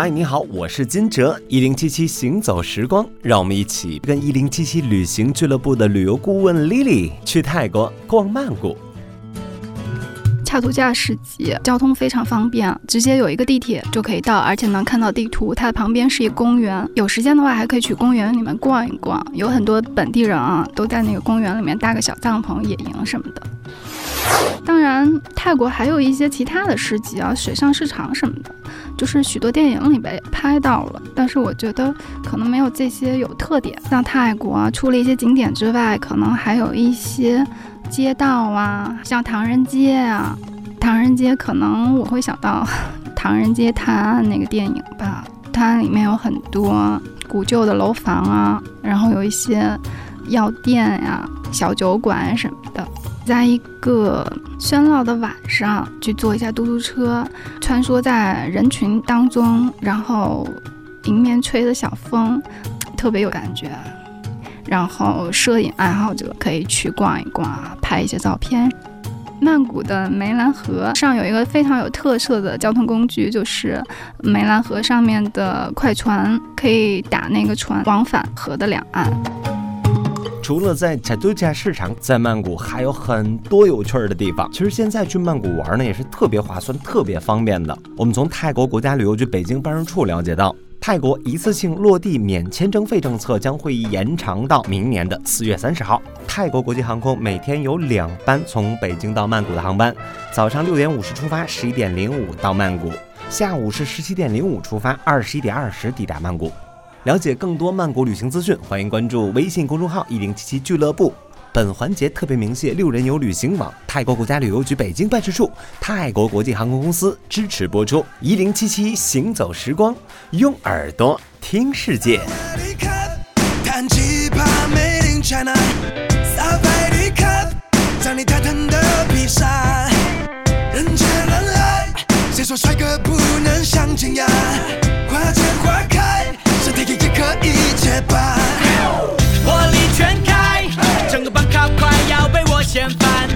嗨，你好，我是金哲，一零七七行走时光，让我们一起跟一零七七旅行俱乐部的旅游顾问 Lily 去泰国逛曼谷。恰图加市集交通非常方便，直接有一个地铁就可以到，而且能看到地图。它的旁边是一公园，有时间的话还可以去公园里面逛一逛。有很多本地人啊，都在那个公园里面搭个小帐篷野营什么的。当然，泰国还有一些其他的市集啊，水上市场什么的，就是许多电影里边拍到了。但是我觉得可能没有这些有特点。像泰国除了一些景点之外，可能还有一些。街道啊，像唐人街啊，唐人街可能我会想到 《唐人街探案》那个电影吧。它里面有很多古旧的楼房啊，然后有一些药店呀、小酒馆什么的。在一个喧闹的晚上，去坐一下嘟嘟车，穿梭在人群当中，然后迎面吹着小风，特别有感觉。然后，摄影爱好者可以去逛一逛，拍一些照片。曼谷的湄兰河上有一个非常有特色的交通工具，就是湄兰河上面的快船，可以打那个船往返河的两岸。除了在加都加市场，在曼谷还有很多有趣儿的地方。其实现在去曼谷玩呢，也是特别划算、特别方便的。我们从泰国国家旅游局北京办事处了解到。泰国一次性落地免签证费政策将会延长到明年的四月三十号。泰国国际航空每天有两班从北京到曼谷的航班，早上六点五十出发，十一点零五到曼谷；下午是十七点零五出发，二十一点二十抵达曼谷。了解更多曼谷旅行资讯，欢迎关注微信公众号“一零七七俱乐部”。本环节特别鸣谢六人游旅行网、泰国国家旅游局北京办事处、泰国国际航空公司支持播出。一零七七行走时光，用耳朵听世界。谁说帅哥不能相亲呀？花见花开，一切吧。火力全开，整个班卡快要被我掀翻，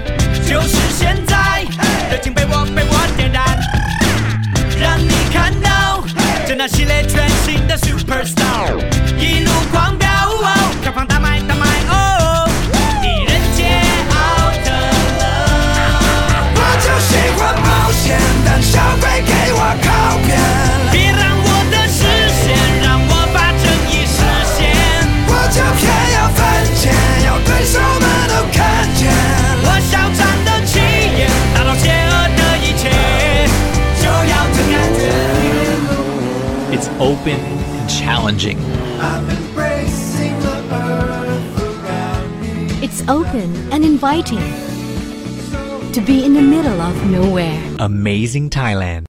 就是现在，热情被我被我点燃，让你看到这那系列全新的 Super Star，一路狂飙，开房大卖大卖 open and challenging. It's open and inviting. To be in the middle of nowhere. Amazing Thailand.